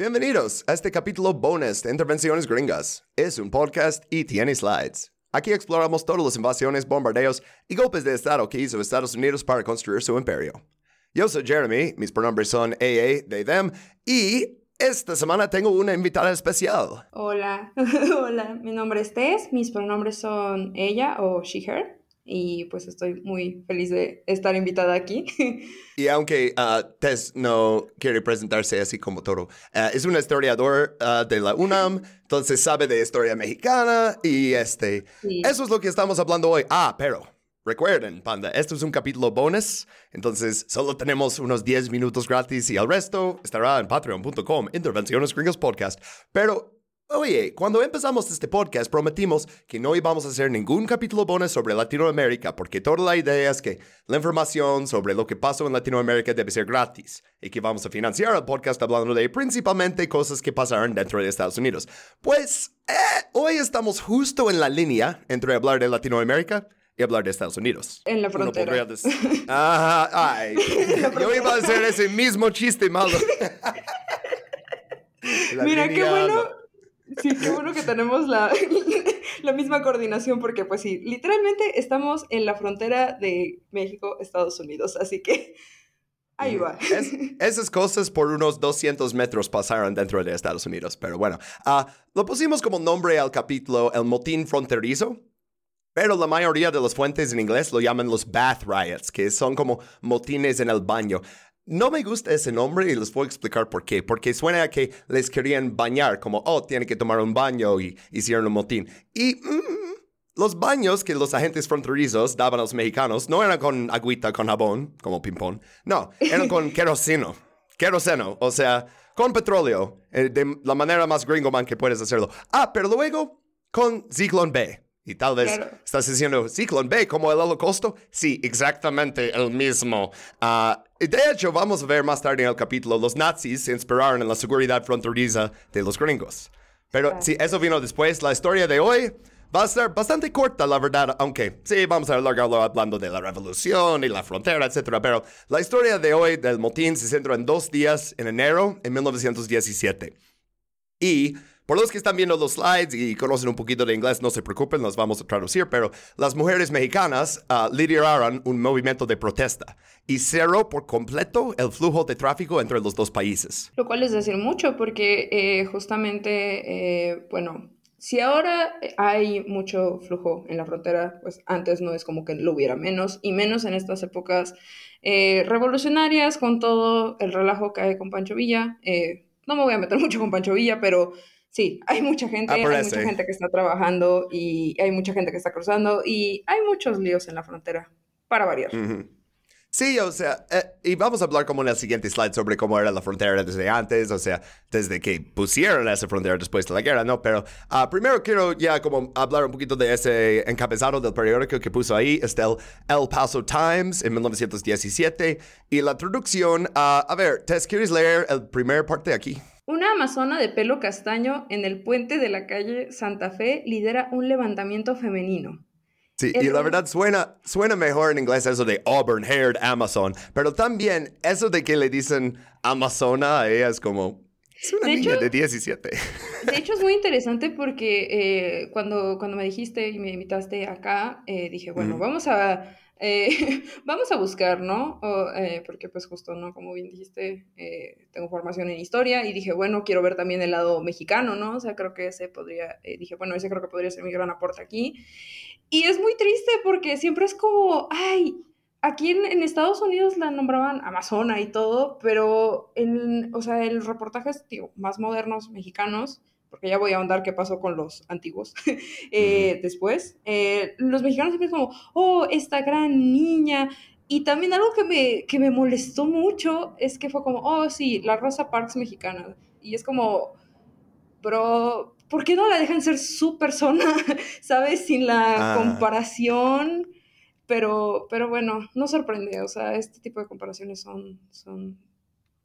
Bienvenidos a este capítulo bonus de Intervenciones Gringas. Es un podcast y tiene slides. Aquí exploramos todas las invasiones, bombardeos y golpes de Estado que hizo Estados Unidos para construir su imperio. Yo soy Jeremy, mis pronombres son AA, they, them, y esta semana tengo una invitada especial. Hola, hola, mi nombre es Tess, mis pronombres son ella o she, her y pues estoy muy feliz de estar invitada aquí. Y aunque uh, Tess no quiere presentarse así como todo, uh, es un historiador uh, de la UNAM, entonces sabe de historia mexicana y este, eso es lo que estamos hablando hoy. Ah, pero recuerden, panda, esto es un capítulo bonus, entonces solo tenemos unos 10 minutos gratis y el resto estará en patreon.com, Intervenciones Gringos Podcast. Pero Oye, cuando empezamos este podcast prometimos que no íbamos a hacer ningún capítulo bonus sobre Latinoamérica porque toda la idea es que la información sobre lo que pasó en Latinoamérica debe ser gratis y que vamos a financiar el podcast hablando de principalmente cosas que pasaron dentro de Estados Unidos. Pues eh, hoy estamos justo en la línea entre hablar de Latinoamérica y hablar de Estados Unidos. En la frontera. Ajá, ay. Yo iba a hacer ese mismo chiste malo. Mira, qué bueno Sí, qué bueno que tenemos la, la misma coordinación porque pues sí, literalmente estamos en la frontera de México, Estados Unidos, así que ahí va. esas cosas por unos 200 metros pasaron dentro de Estados Unidos, pero bueno, uh, lo pusimos como nombre al capítulo El motín fronterizo. Pero la mayoría de las fuentes en inglés lo llaman los bath riots, que son como motines en el baño. No me gusta ese nombre y les voy a explicar por qué. Porque suena a que les querían bañar, como, oh, tiene que tomar un baño y hicieron un motín. Y mm, los baños que los agentes fronterizos daban a los mexicanos no eran con agüita, con jabón, como ping-pong. No, eran con queroseno. Queroseno, o sea, con petróleo, eh, de la manera más gringoman que puedes hacerlo. Ah, pero luego con Zyklon B. Y tal vez estás diciendo, Ciclón B, como el holocausto. Sí, exactamente el mismo. Uh, de hecho, vamos a ver más tarde en el capítulo, los nazis se inspiraron en la seguridad fronteriza de los gringos. Pero si eso vino después. La historia de hoy va a ser bastante corta, la verdad, aunque sí, vamos a alargarlo hablando de la revolución y la frontera, etc. Pero la historia de hoy del motín se centra en dos días en enero de 1917. Y por los que están viendo los slides y conocen un poquito de inglés, no se preocupen, los vamos a traducir, pero las mujeres mexicanas uh, lideraron un movimiento de protesta y cerró por completo el flujo de tráfico entre los dos países. Lo cual es decir mucho porque eh, justamente, eh, bueno, si ahora hay mucho flujo en la frontera, pues antes no es como que lo hubiera menos, y menos en estas épocas eh, revolucionarias con todo el relajo que hay con Pancho Villa. no me voy a meter mucho con Pancho Villa, pero sí, hay mucha gente, hay mucha gente que está trabajando y hay mucha gente que está cruzando y hay muchos líos en la frontera, para variar. Sí, o sea, eh, y vamos a hablar como en el siguiente slide sobre cómo era la frontera desde antes, o sea, desde que pusieron esa frontera después de la guerra, ¿no? Pero ah, primero quiero ya como hablar un poquito de ese encabezado del periódico que puso ahí, es el El Paso Times en 1917, y la traducción, ah, a ver, Tess, ¿quieres leer el primer parte aquí? Una amazona de pelo castaño en el puente de la calle Santa Fe lidera un levantamiento femenino. Sí, y la verdad suena, suena mejor en inglés eso de auburn-haired Amazon, pero también eso de que le dicen Amazona a ella es como, es una niña de 17. De hecho, es muy interesante porque eh, cuando, cuando me dijiste y me invitaste acá, eh, dije, bueno, vamos a eh, vamos a buscar, ¿no? Eh, porque pues justo, ¿no? Como bien dijiste, eh, tengo formación en historia y dije, bueno, quiero ver también el lado mexicano, ¿no? O sea, creo que ese podría, dije, bueno, ese creo que podría ser mi gran aporte aquí. Y es muy triste porque siempre es como, ay, aquí en, Estados Unidos la nombraban Amazona y todo, pero en, o sea, en reportajes, digo, más modernos mexicanos, porque ya voy a ahondar qué pasó con los antiguos eh, después, eh, los mexicanos siempre como, oh, esta gran niña. Y también algo que me, que me molestó mucho es que fue como, oh, sí, la Rosa Parks mexicana. Y es como, pero, ¿por qué no la dejan ser su persona? ¿Sabes? Sin la ah. comparación. Pero, pero bueno, no sorprende. O sea, este tipo de comparaciones son, son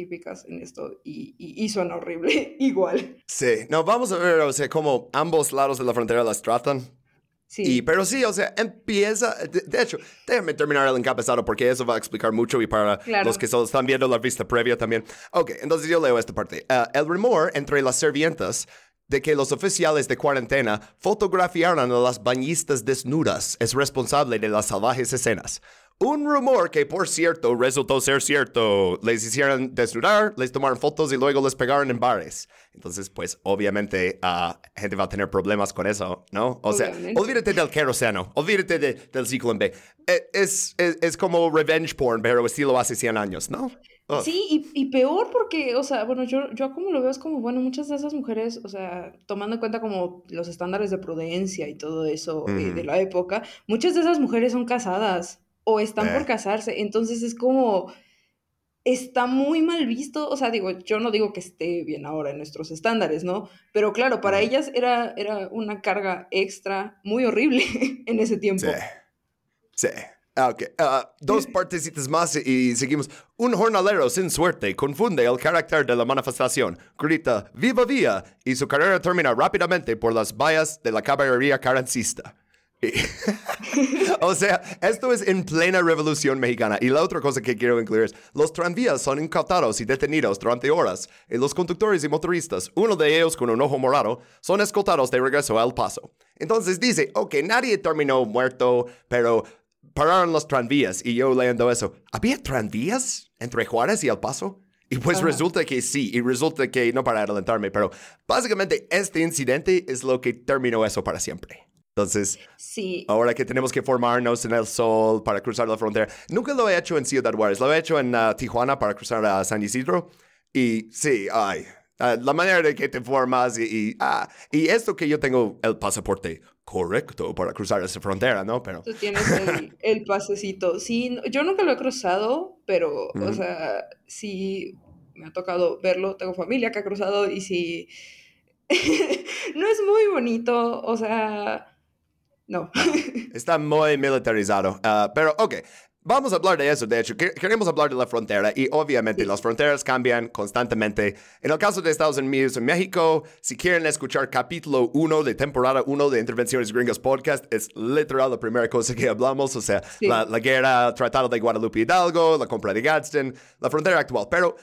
típicas en esto y, y, suena horrible igual. Sí, no, vamos a ver, o sea, cómo ambos lados de la frontera las tratan. Sí. pero sí, o sea, empieza, de, hecho, déjame terminar el encabezado porque eso va a explicar mucho y para los que solo están viendo la vista previa también. Ok, entonces yo leo esta parte. Ah, el rumor entre las servientas de que los oficiales de cuarentena fotografiaron a las bañistas desnudas es responsable de las salvajes escenas. Un rumor que, por cierto, resultó ser cierto. Les hicieron desnudar, les tomaron fotos y luego les pegaron en bares. Entonces, pues, obviamente, uh, gente va a tener problemas con eso, ¿no? O sea, olvídate del queroseno, olvídate del ciclo en B. E, es, es, es, como revenge porn, pero estilo hace 100 años, ¿no? Sí, y, y, peor porque, o sea, bueno, yo, yo como lo veo es como, bueno, muchas de esas mujeres, o sea, tomando en cuenta como los estándares de prudencia y todo eso eh, de la época, muchas de esas mujeres son casadas o están por eh. casarse. Entonces es como, está muy mal visto. O sea, digo, yo no digo que esté bien ahora en nuestros estándares, ¿no? Pero claro, para ellas era, era una carga extra muy horrible en ese tiempo. Sí. Sí. Ah, ok. Ah, dos partecitas más y seguimos. Un jornalero sin suerte confunde el carácter de la manifestación, grita ¡Viva Vía! y su carrera termina rápidamente por las vallas de la caballería carancista. o sea, esto es en plena revolución mexicana. Y la otra cosa que quiero incluir es, los tranvías son incautados y detenidos durante horas, y los conductores y motoristas, uno de ellos con un ojo morado, son escoltados de regreso al paso. Entonces dice, ok, nadie terminó muerto, pero pararon los tranvías. Y yo leyendo eso, ¿había tranvías entre Juárez y El Paso? Y pues resulta que sí, y resulta que, no para adelantarme, pero básicamente este incidente es lo que terminó eso para siempre. Entonces, sí. ahora que tenemos que formarnos en el sol para cruzar la frontera, nunca lo he hecho en Ciudad Juárez, lo he hecho en uh, Tijuana para cruzar a San Isidro. Y sí, ay, uh, la manera de que te formas y, y, ah, y esto que yo tengo el pasaporte correcto para cruzar esa frontera, ¿no? Pero... Tú tienes el, el pasecito. Sí, yo nunca lo he cruzado, pero, o sea, sí me ha tocado verlo, tengo familia que ha cruzado y sí, no es muy bonito, o sea no. Está muy militarizado. Ah, pero, ok, vamos a hablar de eso. De hecho, queremos hablar de la frontera y obviamente las fronteras cambian constantemente. En el caso de Estados Unidos y México, si quieren escuchar capítulo 1 de temporada 1 de Intervenciones Gringas Podcast, es literal la primera cosa que hablamos. O sea, la, la, guerra, Tratado de Guadalupe Hidalgo, la compra de Gadsden, la frontera actual. Pero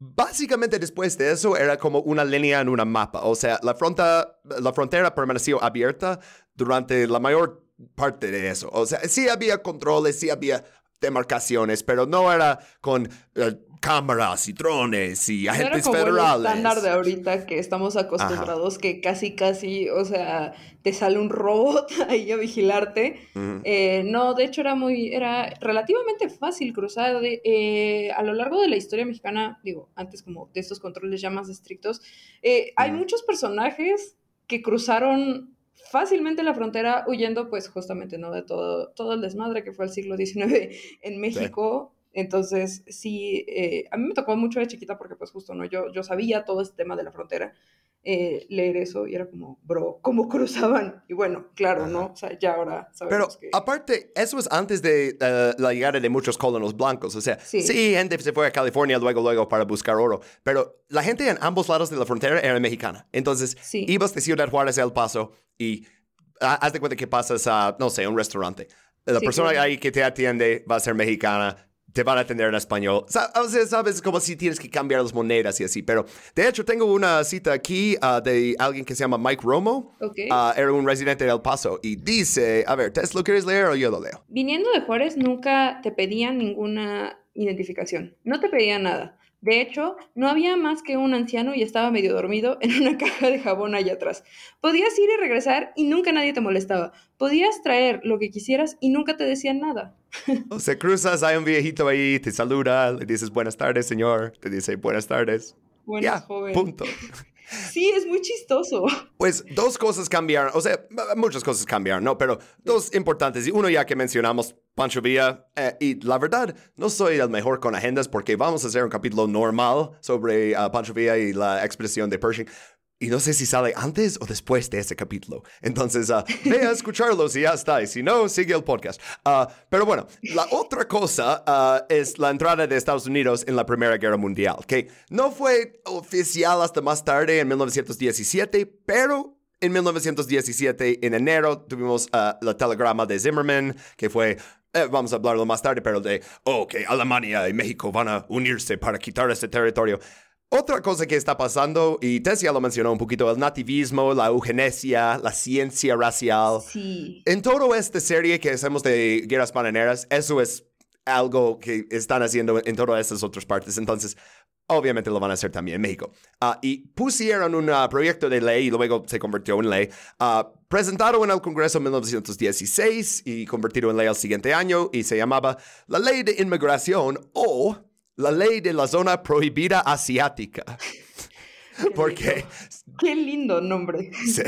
Básicamente después de eso era como una línea en una mapa, o sea, la frontera permaneció abierta durante la mayor parte de eso. O sea, sí había controles, sí había demarcaciones, pero no era con eh, cámaras y drones y agentes era como federales. El estándar de ahorita que estamos acostumbrados, que casi, casi, o sea, te sale un robot ahí a vigilarte. Eh, no, de hecho era muy, era relativamente fácil cruzar. De, eh, a lo largo de la historia mexicana, digo, antes como de estos controles ya más estrictos, eh, hay muchos personajes que cruzaron fácilmente la frontera huyendo pues justamente no de todo, todo el desmadre que fue el siglo XIX en México. Entonces, sí, eh, a mí me tocó mucho de chiquita porque pues justo, ¿no? Yo, yo sabía todo este tema de la frontera, eh, leer eso y era como, bro, ¿cómo cruzaban? Y bueno, claro, ¿no? O sea, ya ahora sabemos Pero aparte, eso es antes de eh, la llegada de muchos colonos blancos, o sea, sí. gente se fue a California luego, luego para buscar oro, pero la gente en ambos lados de la frontera era mexicana. Entonces, ibas de Ciudad Juárez a El Paso y haz de cuenta que pasas a, no sé, un restaurante. La persona ahí que te atiende va a ser mexicana, te van a atender en español. O sea, sabes, como si tienes que cambiar las monedas y así. Pero de hecho, tengo una cita aquí ah, de alguien que se llama Mike Romo. Ah, era un residente de El Paso y dice: A ver, ¿te lo quieres leer o yo lo leo? Viniendo de Juárez, nunca te pedían ninguna identificación. No te pedían nada. De hecho, no había más que un anciano y estaba medio dormido en una caja de jabón allá atrás. Podías ir y regresar y nunca nadie te molestaba. Podías traer lo que quisieras y nunca te decían nada. O sea, cruzas, hay un viejito ahí, te saluda, le dices buenas tardes, señor. Te dice buenas tardes. Buenas, joven. Punto. Sí, es muy chistoso. Pues dos cosas cambiaron, o sea, muchas cosas cambiaron, ¿no? Pero dos importantes. Y uno ya que mencionamos, Pancho Villa. Eh, y la verdad, no soy el mejor con agendas porque vamos a hacer un capítulo normal sobre uh, Pancho Villa y la expresión de Pershing. Y no sé si sale antes o después de ese capítulo. Entonces, uh, ve a escucharlos y ya está. Y si no, sigue el podcast. Uh, pero bueno, la otra cosa uh, es la entrada de Estados Unidos en la Primera Guerra Mundial, que no fue oficial hasta más tarde, en 1917, pero en 1917, en enero, tuvimos la telegrama de Zimmerman, que fue, eh, vamos a hablarlo más tarde, pero de, oh, que Alemania y México van a unirse para quitar este territorio. Otra cosa que está pasando, y Tessia lo mencionó un poquito, el nativismo, la eugenesia, la ciencia racial. Sí. En toda esta serie que hacemos de guerras bananeras, eso es algo que están haciendo en todas estas otras partes. Entonces, obviamente lo van a hacer también en México. Ah, y pusieron un ah, proyecto de ley y luego se convirtió en ley, uh, presentado en el Congreso en 1916 y convertido en ley al siguiente año y se llamaba la Ley de Inmigración o la ley de la zona prohibida asiática. Porque... Qué lindo nombre. Sí.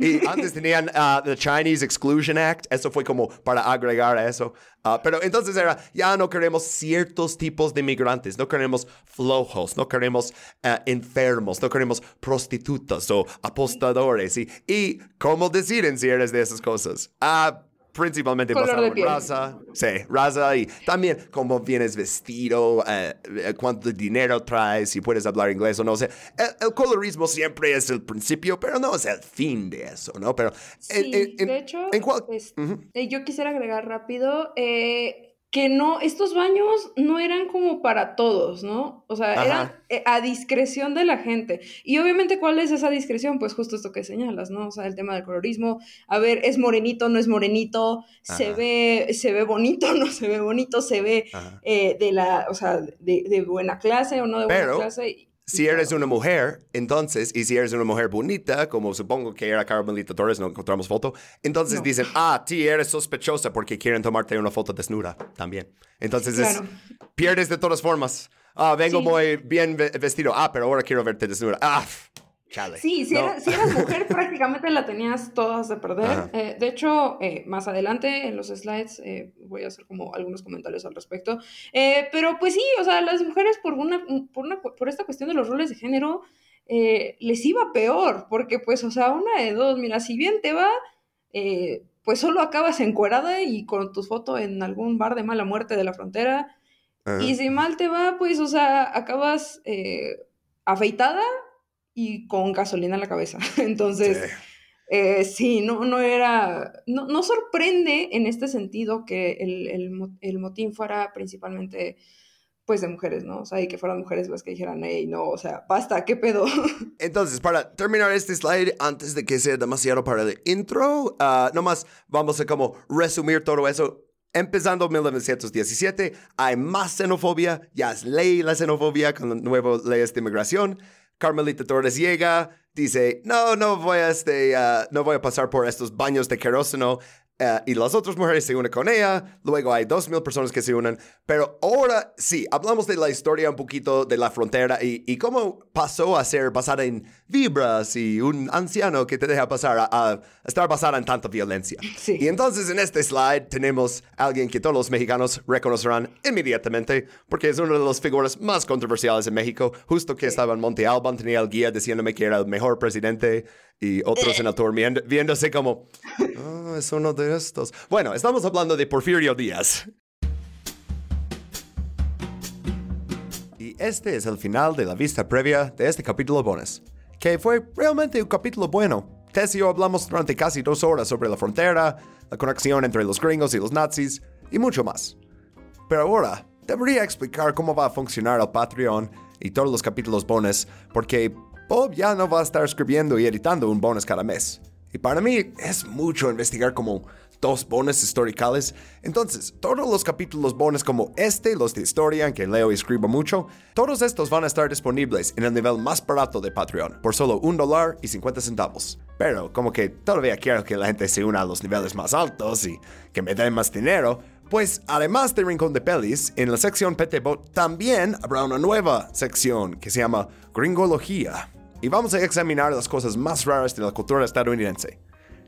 Y antes tenían uh, the Chinese Exclusion Act, eso fue como para agregar a eso. Uh, pero entonces era, ya no queremos ciertos tipos de migrantes, no queremos flojos, no queremos uh, enfermos, no queremos prostitutas o apostadores. Y, y cómo deciden si eres de esas cosas. Ah, principalmente de piel. raza, sí, raza y también cómo vienes vestido, eh, eh, cuánto dinero traes, si puedes hablar inglés o no. O sea, el, el, colorismo siempre es el principio, pero no es el fin de eso, ¿no? Pero sí, en, en, de hecho, en cual, es, uh -huh. eh, yo quisiera agregar rápido eh, que no, estos baños no eran como para todos, ¿no? O sea, Ajá. eran eh, a discreción de la gente. Y obviamente, ¿cuál es esa discreción? Pues justo esto que señalas, ¿no? O sea, el tema del colorismo. A ver, es morenito, no es morenito, se ve, se ve bonito, no se ve bonito, se ve eh, de la, o sea, de, de buena clase o no de buena Pero, clase. Si eres una mujer, entonces, y si eres una mujer bonita, como supongo que era Carmelita Torres, no encontramos foto, entonces No. dicen, ah, sí, eres sospechosa porque quieren tomarte una foto desnuda también. Entonces Claro. es, pierdes de todas formas. Ah, vengo Sí. muy bien ve- vestido. Ah, pero ahora quiero verte desnuda. Ah, chale. Sí, si, No. si eras mujer prácticamente la tenías todas de perder. Eh, de hecho, eh, más adelante en los slides eh, voy a hacer como algunos comentarios al respecto. Pero pues sí, o sea, las mujeres por, una, por, una, por esta cuestión de los roles de género les iba peor, porque pues, o sea, una de dos, mira, si bien te va, pues solo acabas encuerada y con tu foto en algún bar de mala muerte de la frontera. Ajá. Y si mal te va, pues, o sea, acabas afeitada y con gasolina en la cabeza. Entonces, Sí. eh, sí, no, no era, no, no sorprende en este sentido que el, el, el motín fuera principalmente, pues, de mujeres, ¿no? O sea, y que fueran mujeres las que dijeran, hey, no, o sea, basta, ¿qué pedo? Entonces, para terminar este slide, antes de que sea demasiado para el intro, ah, nomás vamos a como resumir todo eso. Empezando 1917, hay más xenofobia, ya es ley la xenofobia con las nuevas leyes de inmigración. Carmelita Torres llega, dice, no, no voy a, este, no voy a pasar por estos baños de queróseno. Ah, y las otras mujeres se unen con ella, luego hay dos mil personas que se unen, pero ahora sí, hablamos de la historia un poquito de la frontera y, y cómo pasó a ser basada en vibras y un anciano que te deja pasar a, a estar basada en tanta violencia. Sí. Y entonces en este slide tenemos a alguien que todos los mexicanos reconocerán inmediatamente porque es una de las figuras más controversiales en México, justo que Sí. estaba en Monte Alban, tenía el guía diciéndome que era el mejor presidente y otro senador viendo- viéndose como, "Ah, es uno de estos. Bueno, estamos hablando de Porfirio Díaz. Y este es el final de la vista previa de este capítulo bonus, que fue realmente un capítulo bueno. Tess y yo hablamos durante casi dos horas sobre la frontera, la conexión entre los gringos y los nazis, y mucho más. Pero ahora, debería explicar cómo va a funcionar el Patreon y todos los capítulos bonus, porque Bob ya no va a estar escribiendo y editando un bonus cada mes. Y para mí es mucho investigar como dos bonus historicales. Entonces, todos los capítulos bonus como este, los de historia, en que leo y escribo mucho, todos estos van a estar disponibles en el nivel más barato de Patreon, por solo un dólar y 50 centavos. Pero como que todavía quiero que la gente se una a los niveles más altos y que me den más dinero, pues además de Rincón de Pelis, en la sección PTBot también habrá una nueva sección que se llama Gringología. Y vamos a examinar las cosas más raras de la cultura estadounidense.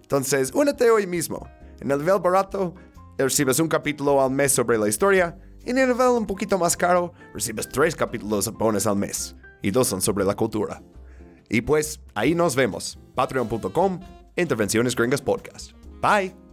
Entonces, únete hoy mismo. En el nivel barato, recibes un capítulo al mes sobre la historia. Y en el nivel un poquito más caro, recibes tres capítulos bonus al mes. Y dos son sobre la cultura. Y pues, ahí nos vemos. Patreon.com, Intervenciones Gringas Podcast. Bye.